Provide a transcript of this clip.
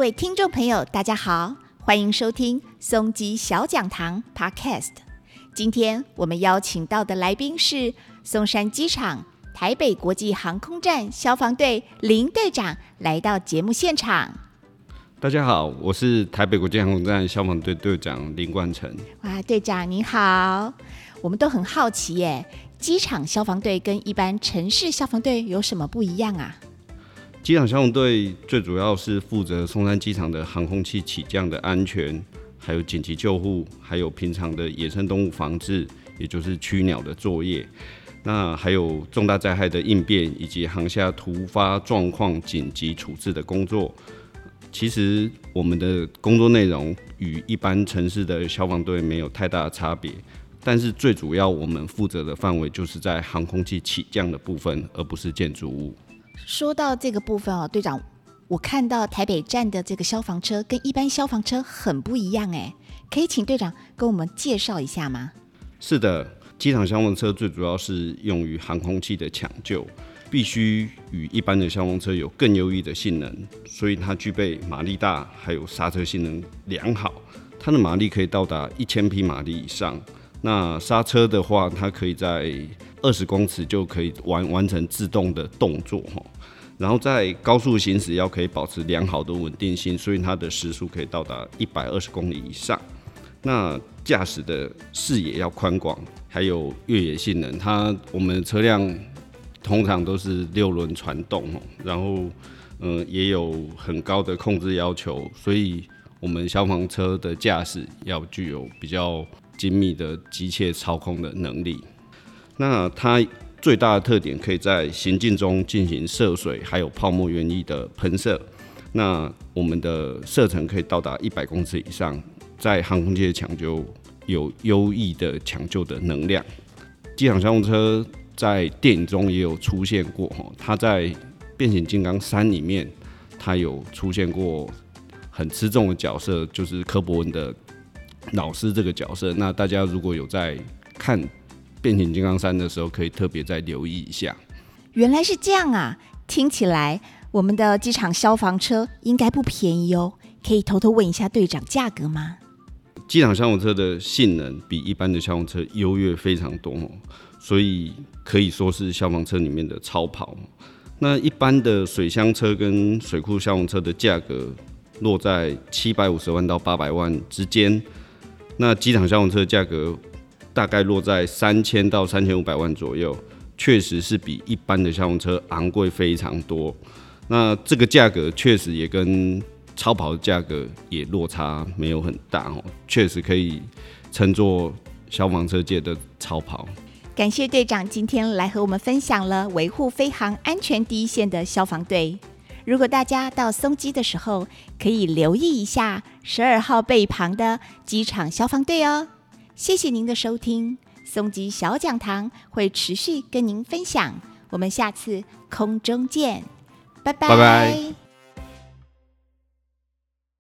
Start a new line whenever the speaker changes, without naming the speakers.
位听众朋友，大家好，欢迎收听松吉小讲堂 Podcast。今天我们邀请到的来宾是松山机场台北国际航空站消防队林队长，来到节目现场。
大家好，我是台北国际航空站消防队队长林冠成。
哇，队长你好，我们都很好奇耶，机场消防队跟一般城市消防队有什么不一样啊？
机场消防队最主要是负责松山机场的航空器起降的安全，还有紧急救护，还有平常的野生动物防治，也就是驱鸟的作业。那还有重大灾害的应变，以及航下突发状况紧急处置的工作。其实我们的工作内容与一般城市的消防队没有太大的差别，但是最主要我们负责的范围就是在航空器起降的部分，而不是建筑物。
说到这个部分哦，队长，我看到台北站的这个消防车跟一般消防车很不一样哎，可以请队长跟我们介绍一下吗？
是的，机场消防车最主要是用于航空器的抢救。必须与一般的消防车有更优异的性能，所以它具备马力大，还有刹车性能良好。它的马力可以到达一千匹马力以上。那刹车的话，它可以在二十公尺就可以完完成自动的动作哈。然后在高速行驶要可以保持良好的稳定性，所以它的时速可以到达一百二十公里以上。那驾驶的视野要宽广，还有越野性能，它我们车辆。通常都是六轮传动哦，然后嗯也有很高的控制要求，所以我们消防车的驾驶要具有比较精密的机械操控的能力。那它最大的特点可以在行进中进行涉水还有泡沫原液的喷射。那我们的射程可以到达一百公尺以上，在航空界抢救有优异的抢救的能量。机场消防车。在电影中也有出现过哈，他在《变形金刚三》里面，它有出现过很吃重的角色，就是柯博文的老师这个角色。那大家如果有在看《变形金刚三》的时候，可以特别再留意一下。
原来是这样啊！听起来我们的机场消防车应该不便宜哦。可以偷偷问一下队长价格吗？
机场消防车的性能比一般的消防车优越非常多哦。所以可以说是消防车里面的超跑。那一般的水箱车跟水库消防车的价格落在七百五十万到八百万之间。那机场消防车价格大概落在三千到三千五百万左右，确实是比一般的消防车昂贵非常多。那这个价格确实也跟超跑的价格也落差没有很大哦，确实可以称作消防车界的超跑。
感谢队长今天来和我们分享了维护飞航安全第一线的消防队。如果大家到松基的时候，可以留意一下十二号背旁的机场消防队哦。谢谢您的收听，松吉小讲堂会持续跟您分享。我们下次空中见，拜拜。